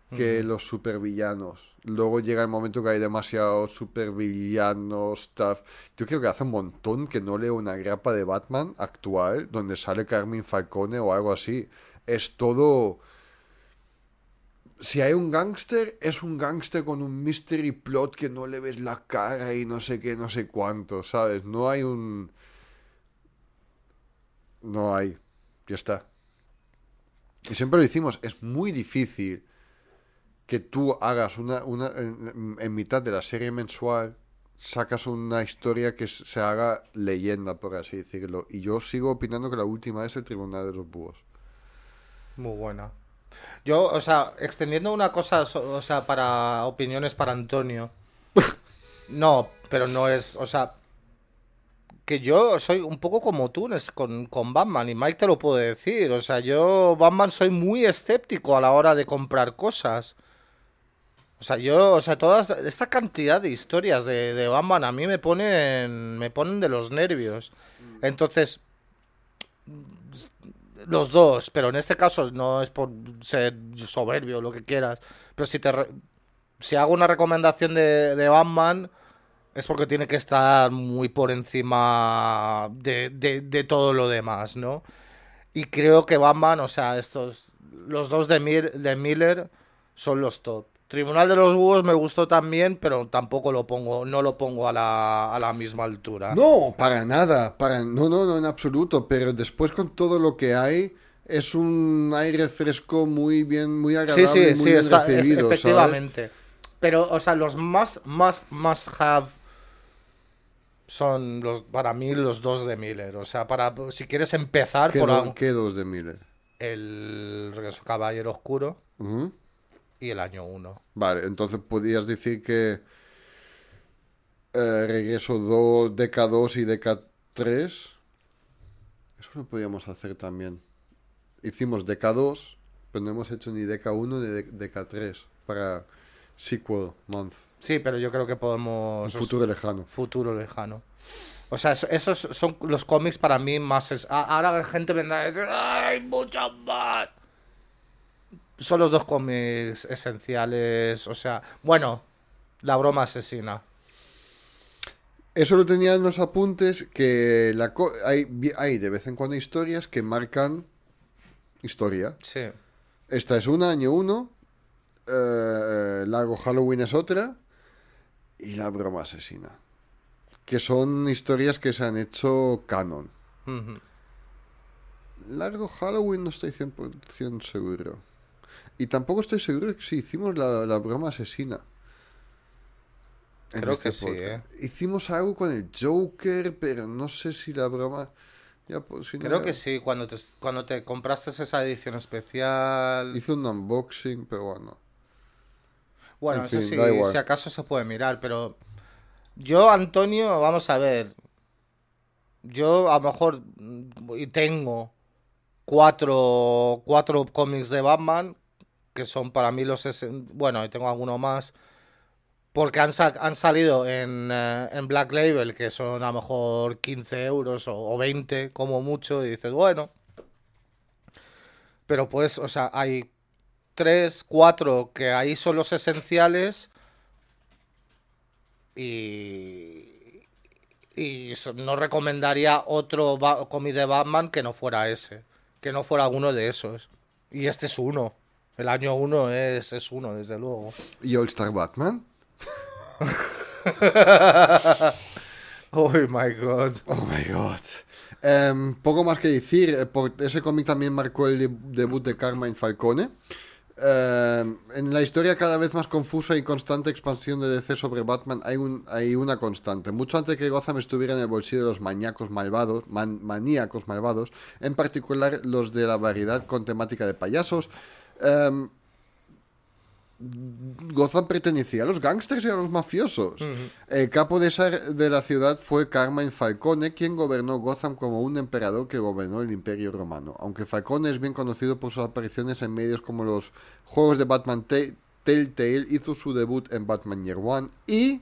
que los supervillanos. Luego llega el momento que hay demasiados supervillanos, stuff. Yo creo que hace un montón que no leo una grapa de Batman actual donde sale Carmine Falcone o algo así. Es todo... Si hay un gángster, es un gángster con un mystery plot que no le ves la cara y no sé qué, no sé cuánto, ¿sabes? No hay un... No hay. Ya está. Y siempre lo decimos, es muy difícil que tú hagas una, una en, en mitad de la serie mensual sacas una historia que se haga leyenda, por así decirlo. Y yo sigo opinando que la última es el Tribunal de los Búhos. Muy buena. Yo, o sea, extendiendo una cosa, o sea, para opiniones para Antonio. No, pero no es, o sea, que yo soy un poco como tú con, con Batman y Mike te lo puedo decir. O sea, yo Batman soy muy escéptico a la hora de comprar cosas. O sea, yo, o sea, toda esta cantidad de historias de, de Batman a mí me ponen, me ponen de los nervios. Entonces, los dos, pero en este caso no es por ser soberbio lo que quieras, pero si te si hago una recomendación de, de Batman es porque tiene que estar muy por encima de, de- de todo lo demás, ¿no? Y creo que Batman, o sea, estos los dos de, de Miller son los top. Tribunal de los Búhos me gustó también, pero tampoco lo pongo, no lo pongo a la, a la misma altura. No, para nada, para no, no, no en absoluto, pero después con todo lo que hay es un aire fresco muy bien, muy Sí, agradable, sí, muy sí, bien está- es- recibido, ¿sabes? efectivamente. Pero, o sea, los más, más, más have son los, para mí los dos de Miller. O sea, para si quieres empezar ¿Qué, por do- algo- qué dos de Miller? el Regreso Caballero Oscuro Ujú. Y el año 1. Vale, entonces podrías decir que eh, Regreso 2, DK2 y DK3. Eso lo podíamos hacer también. Hicimos DK2, pero no hemos hecho ni DK1 ni DK3 para Sequel Month. Sí, pero yo creo que podemos... Un futuro lejano. Futuro lejano. O sea, eso- esos son los cómics para mí más... es- Ahora la gente vendrá a decir, ¡hay muchos más! Son los dos cómics esenciales. O sea, bueno, la broma asesina. Eso lo tenía en los apuntes, que la co- hay, de vez en cuando historias que marcan historia. Sí. Esta es una, año uno. eh, Largo Halloween es otra. Y La broma asesina. Que son historias que se han hecho canon. Largo Halloween no estoy 100% seguro. Y tampoco estoy seguro de que si hicimos la, la broma asesina. Creo este que sí, ¿eh? Hicimos algo con el Joker, pero no sé si la broma... Ya, pues, si no, Creo ya- que sí, cuando te, cuando te compraste esa edición especial. Hice un unboxing, pero bueno. Bueno, En eso fin, sí, si acaso se puede mirar, pero yo, Antonio, vamos a ver. Yo a lo mejor mm, tengo cuatro, cuatro cómics de Batman, que son para mí los... Bueno, y tengo alguno más, porque han, han salido en, eh, en Black Label, que son a lo mejor 15 euros o, o 20 como mucho, y dices, bueno. Pero pues, o sea, hay tres, cuatro que ahí son los esenciales y, y no recomendaría otro cómic de Batman que no fuera ese, que no fuera alguno de esos. Y este es uno. El año uno es, es uno, desde luego. ¿Y All Star Batman? oh my god. Oh my god. Em, poco más que decir, eh, por- ese cómic también marcó el de- debut de Carmine Falcone. Em, en la historia cada vez más confusa y constante expansión de DC sobre Batman hay, un, hay una constante. Mucho antes que Gotham estuviera en el bolsillo de los maníacos malvados, man- maníacos malvados, en particular los de la variedad con temática de payasos, em, Gotham pertenecía a los gángsters y a los mafiosos. El capo de, esa, de la ciudad fue Carmine Falcone, quien gobernó Gotham como un emperador que gobernó el Imperio Romano. Aunque Falcone es bien conocido por sus apariciones en medios como los juegos de Batman Te- Telltale, hizo su debut en Batman Year One y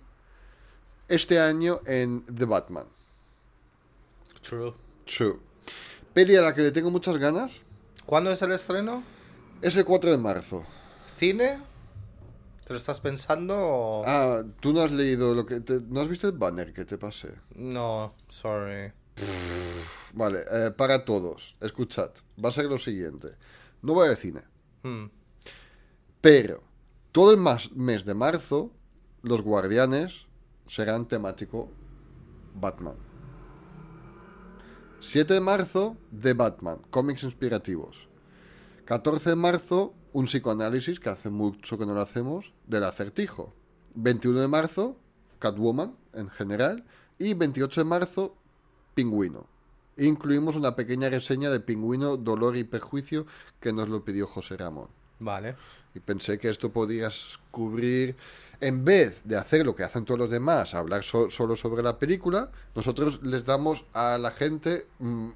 este año en The Batman. True. True. Peli a la que le tengo muchas ganas ¿Cuándo es el estreno? Es el 4 de marzo. ¿Cine? ¿Te lo estás pensando o...? Ah, tú no has leído lo que... te- ¿No has visto el banner que te pasé? No, sorry. Vale, eh, para todos, escuchad, va a ser lo siguiente. No voy al cine, Hmm. pero todo el mas- mes de marzo, los guardianes serán temático Batman. 7 de marzo, de Batman, cómics inspirativos. 14 de marzo, un psicoanálisis, que hace mucho que no lo hacemos, del acertijo. 21 de marzo, Catwoman en general. Y 28 de marzo, Pingüino. Incluimos una pequeña reseña de Pingüino, Dolor y Perjuicio que nos lo pidió José Ramón. Vale. Y pensé que esto podías cubrir, en vez de hacer lo que hacen todos los demás, hablar so- solo sobre la película, nosotros les damos a la gente mm,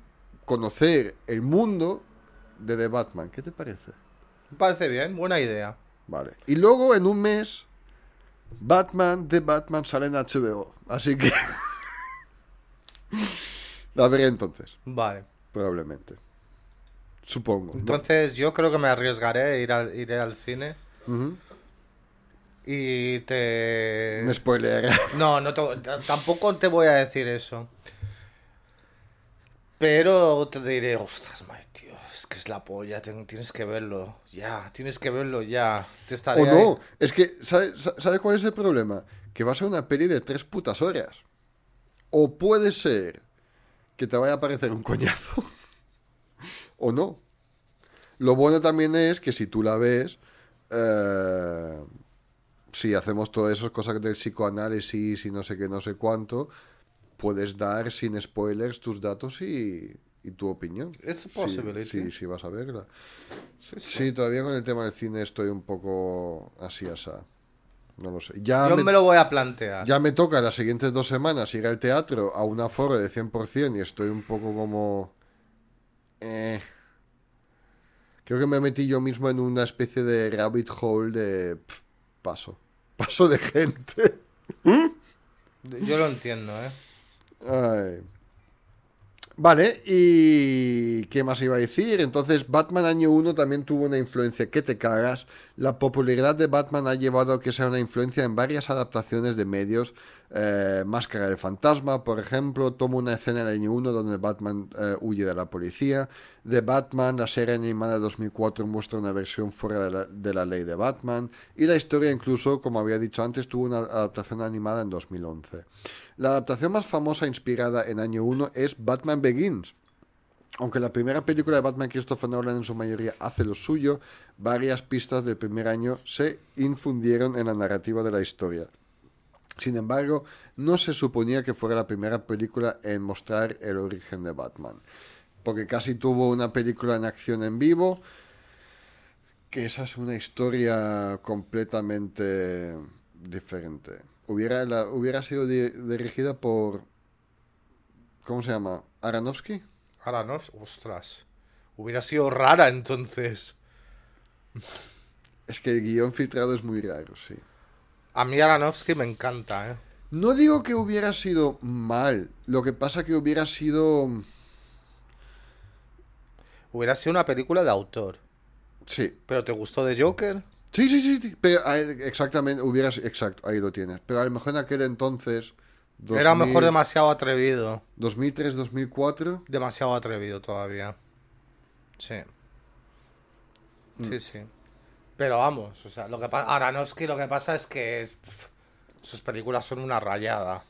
conocer el mundo de The Batman. ¿Qué te parece? Me parece bien, buena idea. Vale. Y luego en un mes, Batman de Batman sale en HBO. Así que... la veré entonces, Vale. probablemente. Supongo. ¿no? Entonces yo creo que me arriesgaré ir al, iré al cine y te... Me spoileará. No, no te- tampoco te voy a decir eso. Pero te diré, ostras, tío, es que es la polla, ten- tienes que verlo, ya, tienes que verlo ya. Te O no, ahí. es que, ¿sabes sabe cuál es el problema? Que va a ser una peli de tres putas horas. O puede ser que te vaya a parecer un coñazo. o no. Lo bueno también es que si tú la ves, eh, si hacemos todas esas cosas del psicoanálisis y no sé qué, no sé cuánto, puedes dar sin spoilers tus datos y, y tu opinión. It's a Sí, possibility. Sí, sí, vas a verla. Sí, todavía con el tema del cine estoy un poco así asá. No lo sé. Ya Yo me, me lo voy a plantear. ya me toca las siguientes dos semanas ir al teatro a un aforo de 100% y estoy un poco como... eh. Creo que me metí yo mismo en una especie de rabbit hole de... paso. Paso de gente. Yo lo entiendo, ¿eh? Ay. Vale, y ¿qué más iba a decir? Entonces, Batman año 1 también tuvo una influencia que te cagas. La popularidad de Batman ha llevado a que sea una influencia en varias adaptaciones de medios. Eh, Máscara del Fantasma, por ejemplo, toma una escena en el año 1 donde Batman eh, huye de la policía. De Batman, la serie animada de 2004 muestra una versión fuera de la, de la ley de Batman. Y la historia incluso, como había dicho antes, tuvo una adaptación animada en 2011. La adaptación más famosa inspirada en año 1 es Batman Begins. Aunque la primera película de Batman Christopher Nolan en su mayoría hace lo suyo, varias pistas del primer año se infundieron en la narrativa de la historia. Sin embargo, no se suponía que fuera la primera película en mostrar el origen de Batman, porque casi tuvo una película en acción en vivo, que esa es una historia completamente diferente. Hubiera, la- hubiera sido di- dirigida por... ¿Cómo se llama? ¿Aronofsky? Ahora no, ostras. Hubiera sido rara entonces. Es que el guion filtrado es muy raro, sí. A mí Aronofsky me encanta, ¿eh? No digo que hubiera sido mal, lo que pasa que hubiera sido... Hubiera sido una película de autor. Sí, ¿Pero te gustó de Joker? sí, sí, sí, sí, pero exactamente, hubiera sido... Exacto, ahí lo tienes. Pero a lo mejor en aquel entonces... Era 2000, mejor demasiado atrevido. 2003, 2004... Demasiado atrevido todavía. Sí. Mm. Sí, sí. Pero vamos, o sea, lo que pasa. Aronofsky lo que pasa es que sus películas son una rayada.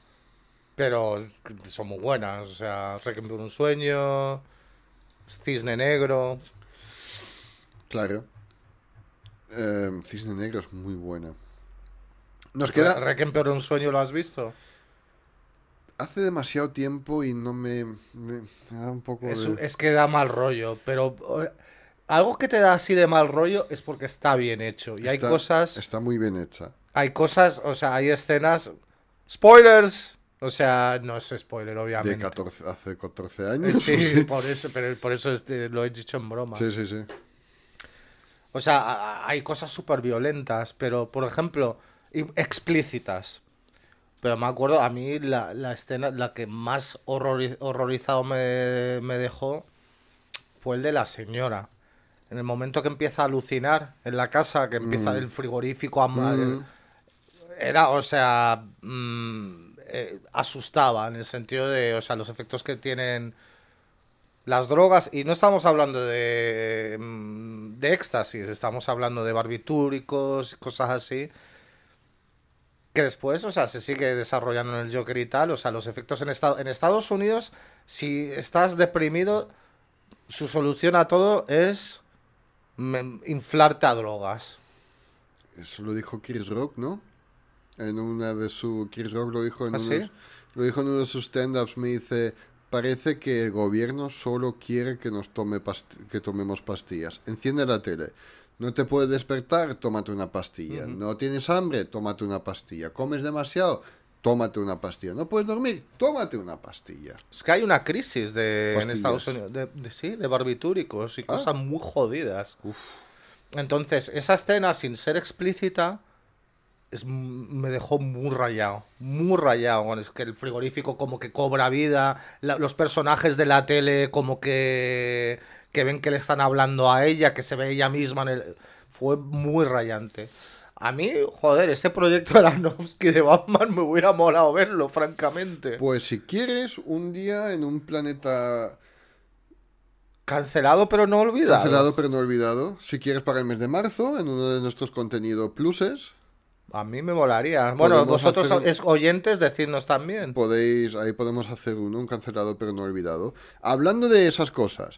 Pero son muy buenas. O sea, Requiem por un sueño. Cisne Negro. Claro. Eh, Cisne Negro es muy buena. Nos queda... Requiem por un sueño, ¿lo has visto? Hace demasiado tiempo y no me... Me, me da un poco Es, de... es que da mal rollo, pero algo que te da así de mal rollo es porque está bien hecho. Y hay cosas, Está muy bien hecha. hay cosas, o sea, hay escenas. ¡Spoilers! O sea, no es spoiler, De obviamente. 14, hace 14 Eh, años. Sí, sí. por eso, pero por eso este, lo he dicho en broma. sí, sí, sí. O sea, hay cosas súper violentas, pero, por ejemplo, explícitas. Pero me acuerdo, a mí la, la escena, la que más horrori- horrorizado me, me dejó fue el de la señora. En el momento que empieza a alucinar en la casa, que empieza el frigorífico a... Mm. Era, o sea, mm, eh, asustaba en el sentido de, o sea, los efectos que tienen las drogas, y no estamos hablando de, mm, de éxtasis, estamos hablando de barbitúricos, cosas así, que después, o sea, se sigue desarrollando en el Joker y tal, o sea, los efectos en, esta- en Estados Unidos, si estás deprimido, su solución a todo es mm, inflarte a drogas. Eso lo dijo Chris Rock, ¿no? en una de su Chris Rock lo dijo en ¿Ah, sí? lo dijo en uno de sus stand-ups, me dice, parece que el gobierno solo quiere que nos tome que tomemos pastillas. Enciende la tele. No te puedes despertar, tómate una pastilla. No tienes hambre, tómate una pastilla. Comes demasiado, tómate una pastilla. No puedes dormir, tómate una pastilla. Es que hay una crisis de, en. Estados Unidos, de, de- sí, de barbitúricos y Ah. cosas muy jodidas. Entonces, esa escena, sin ser explícita, es, me dejó muy rayado, muy rayado. Es que el frigorífico como que cobra vida, la- los personajes de la tele como que, que ven que le están hablando a ella, que se ve ella misma en el... Fue muy rayante. A mí, joder, ese proyecto de Aronofsky de Batman me hubiera molado verlo, francamente. Pues si quieres, un día en un planeta Cancelado pero no olvidado. cancelado pero no olvidado, si quieres para el mes de marzo, en uno de nuestros contenidos pluses, A mí me molaría. Bueno, vosotros hacer oyentes, decidnos también. podéis, ahí podemos hacer uno, un cancelado pero no olvidado. Hablando de esas cosas,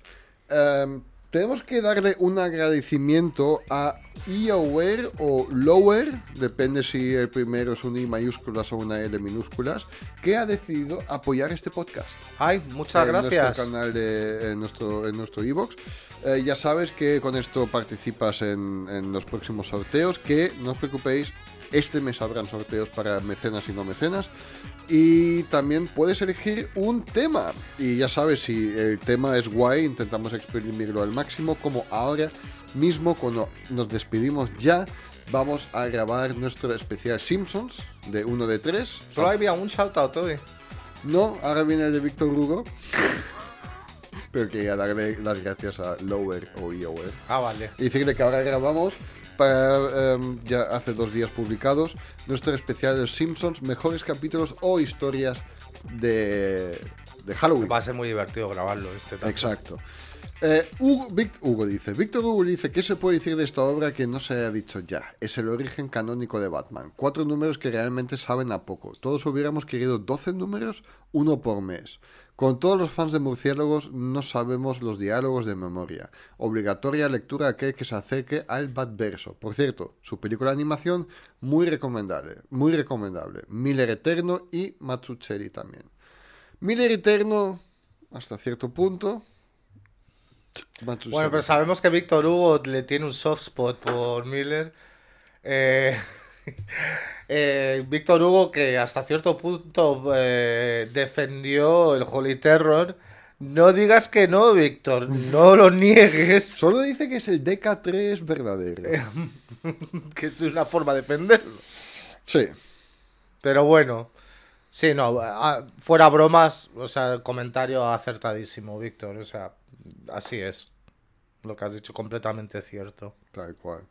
em, tenemos que darle un agradecimiento a eAware o Lower, depende si el primero es un I mayúsculas o una L minúsculas, que ha decidido apoyar este podcast. Ay, muchas en gracias. nuestro canal de en nuestro en nuestro iVoox. Eh, ya sabes que con esto participas en, en los próximos sorteos. Que no os preocupéis, este mes habrán sorteos para mecenas y no mecenas. Y también puedes elegir un tema. Y ya sabes, si el tema es guay, intentamos exprimirlo al máximo. Como ahora mismo, cuando nos despedimos ya, vamos a grabar nuestro especial Simpsons de 1 de 3. Solo había un shoutout hoy. No, ahora viene el de Víctor Hugo. Pero quería darle las gracias a Lower o EOwer. Ah, vale. Y decirle que ahora grabamos, para, em, ya hace dos días publicados, nuestro especial de los Simpsons, mejores capítulos o historias de, de Halloween. Va a ser muy divertido grabarlo este también. Exacto. Eh, Hugo, Vic- Hugo dice, Víctor Hugo dice, ¿qué se puede decir de esta obra que no se haya dicho ya? Es el origen canónico de Batman. Cuatro números que realmente saben a poco. Todos hubiéramos querido 12 números, uno por mes. Con todos los fans de Murciélagos no sabemos los diálogos de memoria. Obligatoria lectura que se acerque al Batverso. Por cierto, su película de animación muy recomendable, muy recomendable. Miller Eterno y Matsucheri también. Miller Eterno, hasta cierto punto. Bueno, pero sabemos que Víctor Hugo le tiene un soft spot por Miller. Eh, eh, Víctor Hugo que hasta cierto punto eh, defendió el Holy Terror. No digas que no, Víctor, no lo niegues, Solo dice que es el DK3 verdadero. que es una forma de defenderlo. Sí. Pero bueno, sí, no, ah, fuera bromas, o sea, el comentario acertadísimo, Víctor, o sea, así es. Lo que has dicho completamente cierto. Tal cual.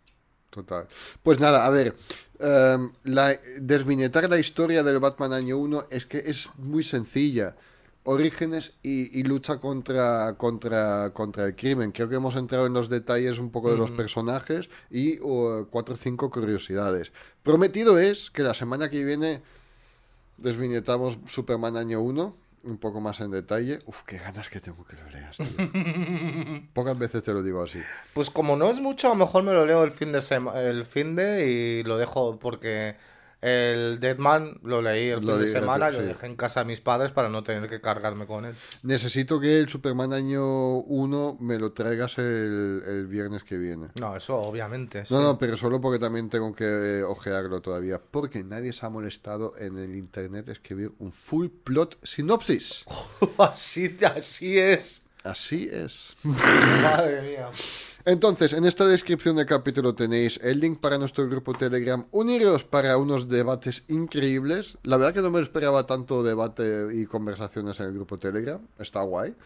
Total. Pues nada, a ver. em, la, desviñetar la historia del Batman año 1 es que es muy sencilla. Orígenes y, y lucha contra, contra, contra el crimen. Creo que hemos entrado en los detalles un poco de los personajes y uh, cuatro o cinco curiosidades. Prometido es que la semana que viene desviñetamos Superman año 1, un poco más en detalle. Uf, qué ganas que tengo que lo leas. tío. Pocas veces te lo digo así. Pues como no es mucho, a lo mejor me lo leo el fin de sema- el fin de y lo dejo porque el Deadman lo leí el Lo fin de semana lo sí. dejé en casa de mis padres para no tener que cargarme con él. Necesito que el Superman año 1 me lo traigas el, el viernes que viene. No, eso obviamente. sí. No, no, pero solo porque también tengo que eh, ojearlo todavía. Porque nadie se ha molestado en el internet escribir un full plot sinopsis. así, así es. Así es. Madre mía. Entonces, en esta descripción del capítulo tenéis el link para nuestro grupo Telegram. Uniros para unos debates increíbles. La verdad que no me esperaba tanto debate y conversaciones en el grupo Telegram. Está guay.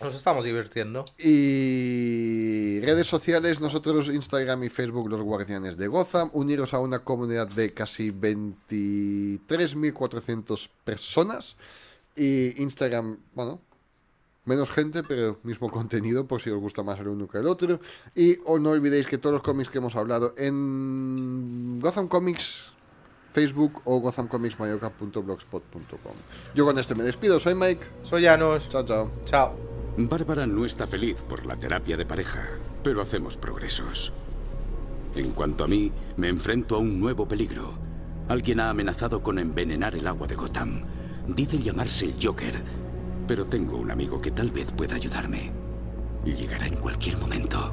Nos estamos divirtiendo. Y redes sociales, nosotros Instagram y Facebook, los guardianes de Gotham, uniros a una comunidad de casi 23.400 personas. Y Instagram, bueno, menos gente, pero mismo contenido, por si os gusta más el uno que el otro. Y o no olvidéis que todos los cómics que hemos hablado en Gotham Comics, Facebook o gothamcomicsmayoka.blogspot.com. Yo con este me despido, soy Mike. Soy Janos. Chao, chao. Chao. Bárbara no está feliz por la terapia de pareja, pero hacemos progresos. En cuanto a mí, me enfrento a un nuevo peligro. Alguien ha amenazado con envenenar el agua de Gotham. Dice llamarse el Joker, pero tengo un amigo que tal vez pueda ayudarme. Llegará en cualquier momento.